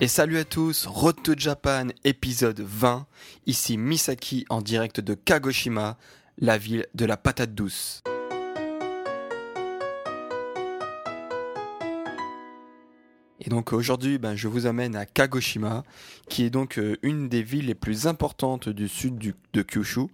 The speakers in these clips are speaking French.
Et salut à tous, Road to Japan, épisode 20. Ici Misaki en direct de Kagoshima, la ville de la patate douce. Et donc aujourd'hui, ben, je vous amène à Kagoshima, qui est donc euh, une des villes les plus importantes du sud du, de Kyushu.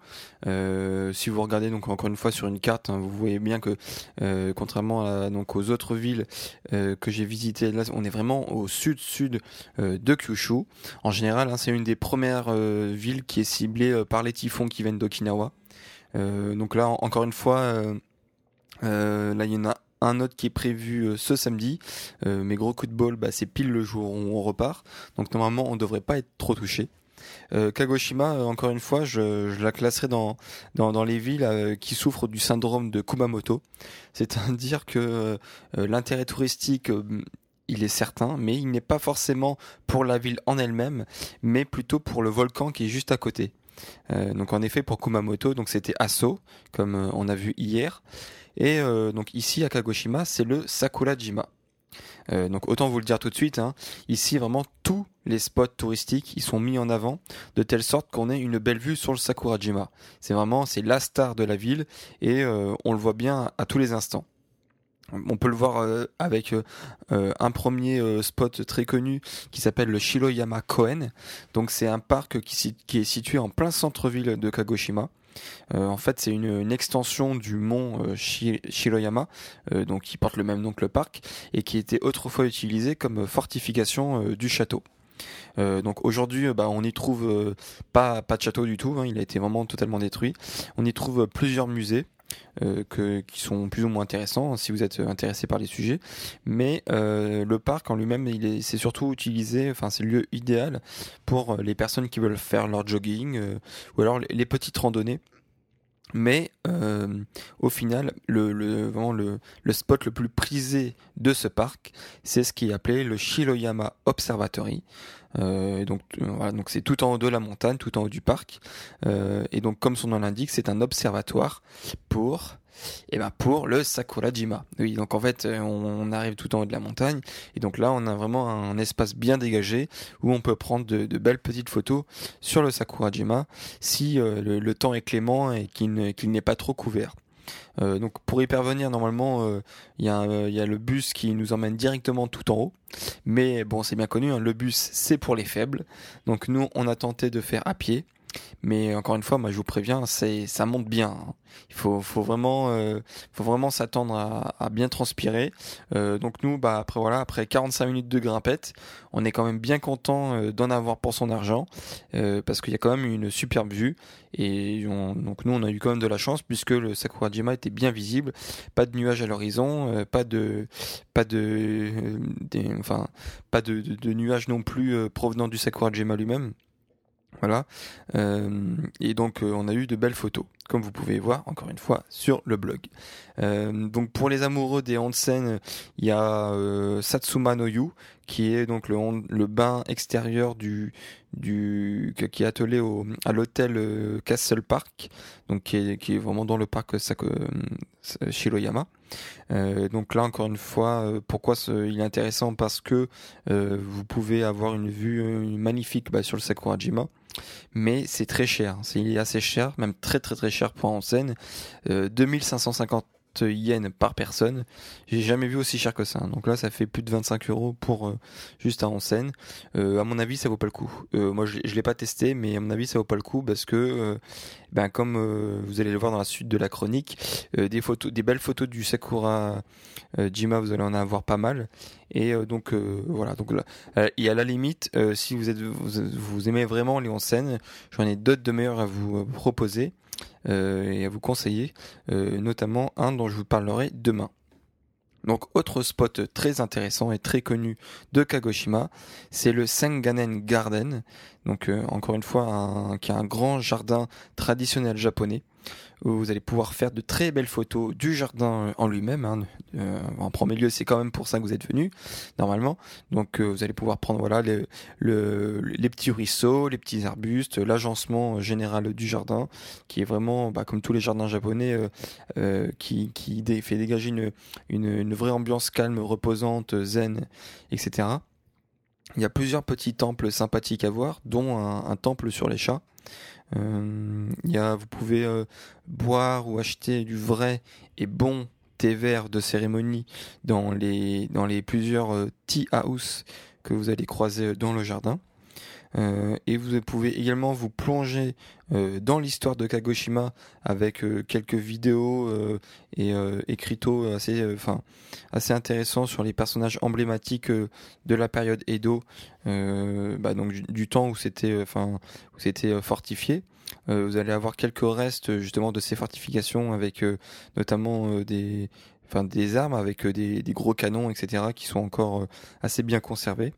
Euh, si vous regardez donc encore une fois sur une carte, hein, vous voyez bien que euh, contrairement à, donc aux autres villes euh, que j'ai visitées, là on est vraiment au sud-sud euh, de Kyushu. En général, hein, c'est une des premières euh, villes qui est ciblée par les typhons qui viennent d'Okinawa. donc là, en- encore une fois, là il y en a un autre qui est prévu euh, ce samedi. Euh, mes gros coups de bol, bah, c'est pile le jour où on repart. Donc normalement, on devrait pas être trop touché. Euh, Kagoshima, encore une fois, je, la classerai dans, dans, les villes qui souffrent du syndrome de Kumamoto. C'est-à-dire que l'intérêt touristique, il est certain, mais il n'est pas forcément pour la ville en elle-même, mais plutôt pour le volcan qui est juste à côté. Donc en effet, pour Kumamoto, donc c'était Aso, comme on a vu hier. Et euh, donc ici à Kagoshima, c'est le Sakurajima. Euh, donc autant vous le dire tout de suite, hein, ici vraiment tous les spots touristiques ils sont mis en avant de telle sorte qu'on ait une belle vue sur le Sakurajima. C'est vraiment c'est la star de la ville et euh, on le voit bien à tous les instants. On peut le voir avec un premier spot très connu qui s'appelle le Shiroyama Koen. Donc c'est un parc qui est situé en plein centre-ville de Kagoshima. Euh, en fait, c'est une, extension du mont euh, Shi- Shiroyama, euh, qui porte le même nom que le parc, et qui était autrefois utilisé comme fortification euh, du château. Donc aujourd'hui, bah, on y trouve pas de château du tout. hein, il a été vraiment totalement détruit. On y trouve plusieurs musées. Euh, qui sont plus ou moins intéressants hein, si vous êtes euh, intéressé par les sujets mais euh, le parc en lui-même est c'est surtout utilisé enfin c'est le lieu idéal pour les personnes qui veulent faire leur jogging ou alors les, petites randonnées mais au final, le, le, spot le plus prisé de ce parc, c'est ce qui est appelé le Shiroyama Observatory. Euh, donc euh, voilà, donc c'est tout en haut de la montagne, tout en haut du parc. Euh, et donc comme son nom l'indique, c'est un observatoire pour et ben pour le Sakurajima. Oui, donc en fait, euh, on, arrive tout en haut de la montagne et donc là, on a vraiment un espace bien dégagé où on peut prendre de, de belles petites photos sur le Sakurajima si euh, le, le temps est clément et qu'il ne- qu'il n'est pas trop couvert. Euh, donc pour y parvenir, normalement, euh, il y, a un- euh, il y a le bus qui nous emmène directement tout en haut. Mais bon, c'est bien connu, hein, le bus c'est pour les faibles. Donc nous, on a tenté de faire à pied. Mais encore une fois, moi je vous préviens, c'est ça monte bien. hein. Il faut, faut vraiment, euh, faut vraiment s'attendre à, bien transpirer. Euh, donc nous, bah après voilà, après 45 minutes de grimpette, on est quand même bien content euh, d'en avoir pour son argent parce qu'il y a quand même une superbe vue et on- donc nous on a eu quand même de la chance puisque le Sakurajima était bien visible, pas de nuages à l'horizon, pas de pas de de, nuages non plus provenant du Sakurajima lui-même. Voilà. Euh, et donc euh, on a eu de belles photos, comme vous pouvez voir encore une fois sur le blog. Euh, donc pour les amoureux des onsen, il y a euh, Satsuma no Yu, qui est donc le, le bain extérieur du, du qui est attelé au, à l'hôtel euh, Castle Park, donc qui est, qui est vraiment dans le parc Sako- Shiroyama. Euh, donc là encore une fois, euh, pourquoi ce- il est intéressant? Parce que euh, vous pouvez avoir une vue magnifique bah, sur le Sakurajima, mais c'est très cher, c'est assez cher, même très très très cher pour en scène, euh, 2550 yens par personne. J'ai jamais vu aussi cher que ça. Donc là, ça fait plus de 25 euros pour euh, juste un onsen. Euh, à mon avis, ça vaut pas le coup. Euh, moi, je, je l'ai pas testé, mais à mon avis, ça vaut pas le coup parce que, euh, ben, comme vous allez le voir dans la suite de la chronique, des photos, des belles photos du Sakura Jima, vous allez en avoir pas mal. Et donc voilà, donc là, et à la limite, si vous êtes vous, aimez vraiment les onsen, j'en ai d'autres de meilleurs à vous proposer et à vous conseiller, notamment un dont je vous parlerai demain. Donc autre spot très intéressant et très connu de Kagoshima, c'est le Senganen Garden. Donc encore une fois, un, qui est un grand jardin traditionnel japonais où vous allez pouvoir faire de très belles photos du jardin euh, en lui-même. Hein. Euh, en premier lieu, c'est quand même pour ça que vous êtes venu, normalement. Donc euh, vous allez pouvoir prendre voilà les, petits ruisseaux, les petits arbustes, l'agencement général du jardin, qui est vraiment, bah, comme tous les jardins japonais, qui, fait dégager une, vraie ambiance calme, reposante, zen, etc. Il y a plusieurs petits temples sympathiques à voir, dont un temple sur les chats. Euh, vous pouvez euh, boire ou acheter du vrai et bon thé vert de cérémonie dans les, dans les plusieurs euh, tea house que vous allez croiser dans le jardin. Euh, et vous pouvez également vous plonger euh, dans l'histoire de Kagoshima avec euh, quelques vidéos et écritos assez, assez intéressants sur les personnages emblématiques de la période Edo, bah, donc du, temps où c'était, où c'était fortifié. vous allez avoir quelques restes justement de ces fortifications avec notamment des, enfin, des armes avec des, gros canons, etc., qui sont encore assez bien conservés.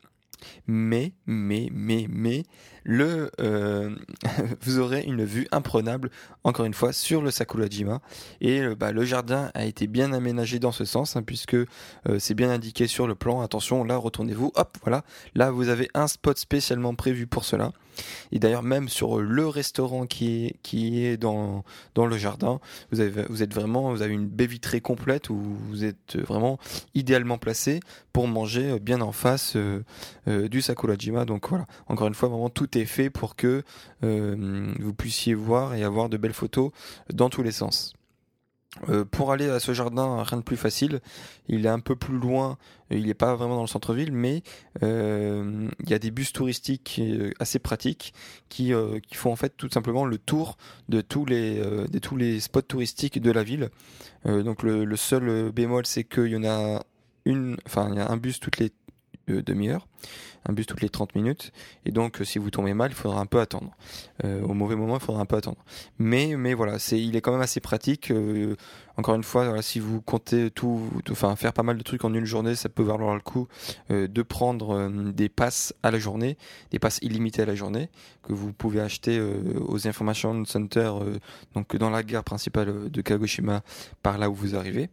Mais, mais, mais, mais, le, euh, vous aurez une vue imprenable, encore une fois, sur le Sakurajima. Et euh, bah, le jardin a été bien aménagé dans ce sens, hein, puisque euh, c'est bien indiqué sur le plan. Attention, là, retournez-vous. Hop, voilà. Là, vous avez un spot spécialement prévu pour cela. Et d'ailleurs, même sur le restaurant qui est, dans, le jardin, vous, avez, êtes vraiment, vous avez une baie vitrée complète où vous êtes vraiment idéalement placé pour manger bien en face du Sakurajima. Donc voilà, encore une fois, vraiment tout est fait pour que euh, vous puissiez voir et avoir de belles photos dans tous les sens. Euh, pour aller à ce jardin, rien de plus facile. Il est un peu plus loin, il n'est pas vraiment dans le centre-ville, mais euh, il y a des bus touristiques assez pratiques qui, qui font en fait tout simplement le tour de tous les, de tous les spots touristiques de la ville. donc le, le seul bémol, c'est qu'il y en a une, enfin il y a un bus toutes les demi-heure, un bus toutes les 30 minutes, et donc euh, si vous tombez mal, il faudra un peu attendre. Euh, au mauvais moment, il faudra un peu attendre. Mais, mais voilà, c'est, il est quand même assez pratique. Euh, encore une fois, voilà, si vous comptez tout, enfin faire pas mal de trucs en une journée, ça peut valoir le coup de prendre des passes à la journée, des passes illimitées à la journée, que vous pouvez acheter aux Information Center, donc dans la gare principale de Kagoshima, par là où vous arrivez.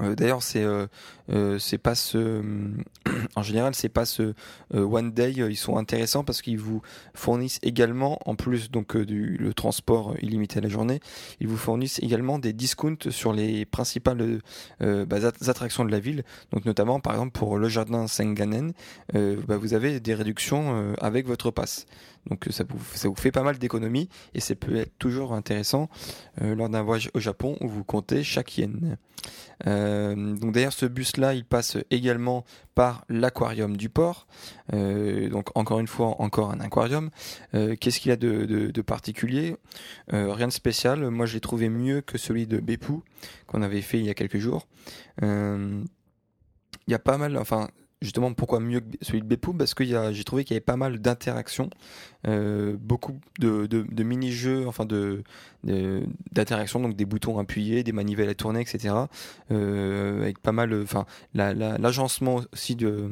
Euh, d'ailleurs, c'est euh, euh, pas en général, c'est pas ce one day. Ils sont intéressants parce qu'ils vous fournissent également, en plus donc du transport illimité à la journée, ils vous fournissent également des discounts sur les principales bah, attractions de la ville. Donc notamment, par exemple, pour le jardin Senganen, bah, vous avez des réductions avec votre passe. Donc ça vous, ça vous fait pas mal d'économies et ça peut être toujours intéressant lors d'un voyage au Japon où vous comptez chaque yen. Euh, donc d'ailleurs ce bus là il passe également par l'aquarium du port. Euh, donc encore une fois encore un aquarium. Euh, qu'est-ce qu'il a de, de, particulier? Rien de spécial. Moi je l'ai trouvé mieux que celui de Beppu qu'on avait fait il y a quelques jours. Il y a pas mal, enfin justement pourquoi mieux que celui de Beppu parce que j'ai trouvé qu'il y avait pas mal d'interactions euh, beaucoup de, mini-jeux, enfin de d'interactions, donc des boutons appuyés, des manivelles à tourner, etc. Euh, avec pas mal, enfin l'agencement la, aussi de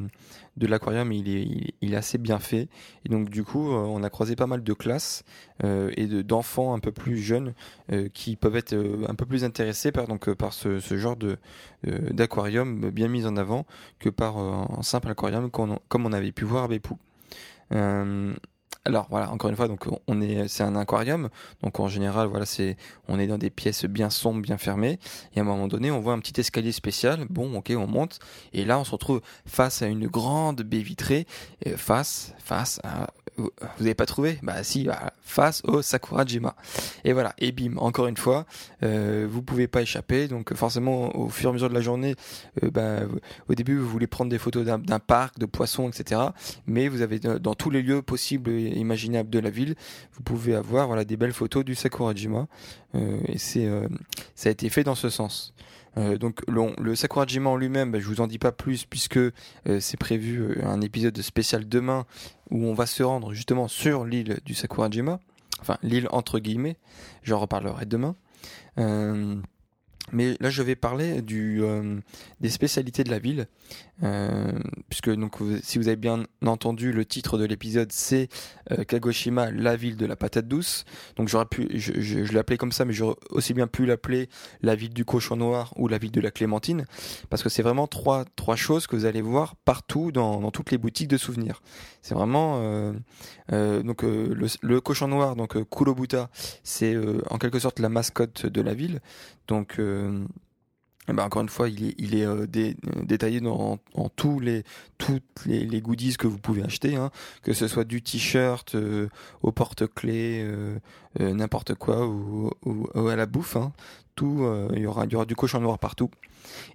de l'aquarium, il est, il, est assez bien fait. Et donc du coup, euh, on a croisé pas mal de classes euh, et d'enfants un peu plus jeunes euh, qui peuvent être un peu plus intéressés par donc par ce, genre de d'aquarium bien mis en avant que par un simple aquarium comme on avait pu voir à Bepou. Alors voilà, encore une fois, donc on est, c'est un aquarium, donc en général, voilà, c'est, on est dans des pièces bien sombres, bien fermées, et à un moment donné, on voit un petit escalier spécial. Bon, ok, on monte, et là, on se retrouve face à une grande baie vitrée, face, face à vous n'avez pas trouvé? Bah si, bah, face au Sakurajima. Et voilà, et bim, encore une fois, euh, vous pouvez pas échapper. Donc forcément, au fur et à mesure de la journée, euh, bah, au début, vous voulez prendre des photos d'un parc, de poissons, etc. Mais vous avez dans tous les lieux possibles et imaginables de la ville, vous pouvez avoir voilà des belles photos du Sakurajima et c'est ça a été fait dans ce sens. donc le, le Sakurajima en lui-même, bah, je vous en dis pas plus puisque c'est prévu un épisode spécial demain où on va se rendre justement sur l'île du Sakurajima, enfin l'île entre guillemets. J'en reparlerai demain. Mais là, je vais parler euh, des spécialités de la ville, euh, puisque donc si vous avez bien entendu, le titre de l'épisode c'est euh, Kagoshima, la ville de la patate douce. Donc j'aurais pu, je, je, je l'ai appelé comme ça, mais j'aurais aussi bien pu l'appeler la ville du cochon noir ou la ville de la clémentine, parce que c'est vraiment trois trois choses que vous allez voir partout dans, dans toutes les boutiques de souvenirs. C'est vraiment donc le, le, cochon noir, donc Kurobuta, c'est en quelque sorte la mascotte de la ville. Donc eh ben encore une fois, il est, euh, dé, détaillé dans en tous les toutes les, goodies que vous pouvez acheter, hein, que ce soit du t-shirt euh, au porte-clés, euh, n'importe quoi ou, ou, ou, à la bouffe. Hein. Tout, il y aura, y aura du cochon noir partout.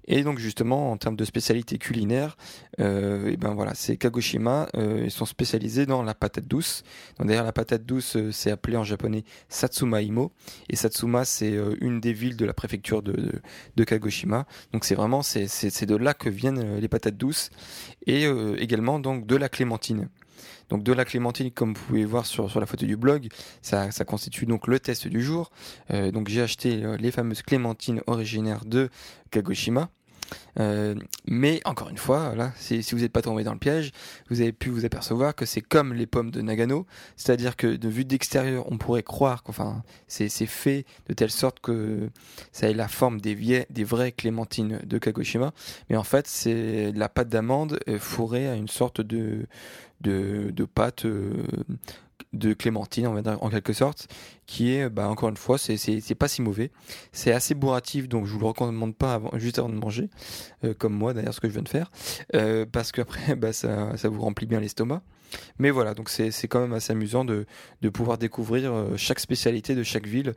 Et donc justement, en termes de spécialité culinaire, euh, et ben voilà, c'est Kagoshima. Euh, ils sont spécialisés dans la patate douce. D'ailleurs, la patate douce, euh, c'est appelé en japonais Satsuma Imo. Et Satsuma, c'est euh, une des villes de la préfecture de, de, de Kagoshima. Donc c'est vraiment, c'est, de là que viennent euh, les patates douces. Et euh, également donc de la clémentine. Donc de la clémentine, comme vous pouvez voir sur, la photo du blog, ça, constitue donc le test du jour. Euh, donc j'ai acheté euh, les fameuses clémentines originaires de Kagoshima. Euh, mais encore une fois, si, vous n'êtes pas tombé dans le piège, vous avez pu vous apercevoir que c'est comme les pommes de Nagano, c'est-à-dire que de vue d'extérieur, on pourrait croire qu'enfin c'est fait de telle sorte que ça ait la forme des, des vraies clémentines de Kagoshima, mais en fait c'est la pâte d'amande fourrée à une sorte de de, pâte euh, de clémentine, en quelque sorte, qui est, bah, encore une fois, c'est pas si mauvais. C'est assez bourratif, donc je vous le recommande pas avant, juste avant de manger, euh, comme moi d'ailleurs, ce que je viens de faire, euh, parce qu'après, bah, ça, ça vous remplit bien l'estomac. Mais voilà, donc c'est, quand même assez amusant de, de pouvoir découvrir euh, chaque spécialité de chaque ville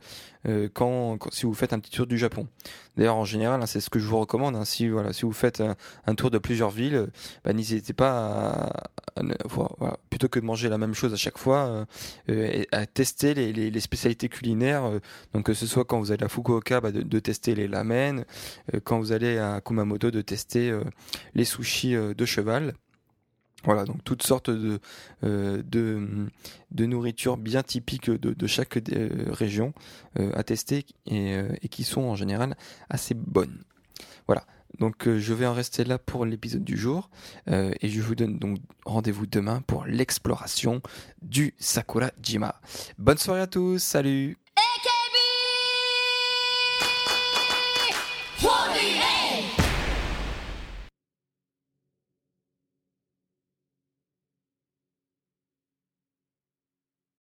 euh, quand, quand, si vous faites un petit tour du Japon. D'ailleurs, en général, hein, c'est ce que je vous recommande. Hein, si voilà, si vous faites un, tour de plusieurs villes, bah, n'hésitez pas à, plutôt que de manger la même chose à chaque fois, euh, à tester les, les, spécialités culinaires. Donc que ce soit quand vous allez à Fukuoka, bah, de, de, tester les lamen, euh, quand vous allez à Kumamoto, de tester les sushis de cheval. Voilà, donc toutes sortes de, euh, bien typiques de, chaque euh, région euh, à tester et, et, qui sont en général assez bonnes. Voilà, donc je vais en rester là pour l'épisode du jour et je vous donne donc rendez-vous demain pour l'exploration du Sakura Jima. Bonne soirée à tous, salut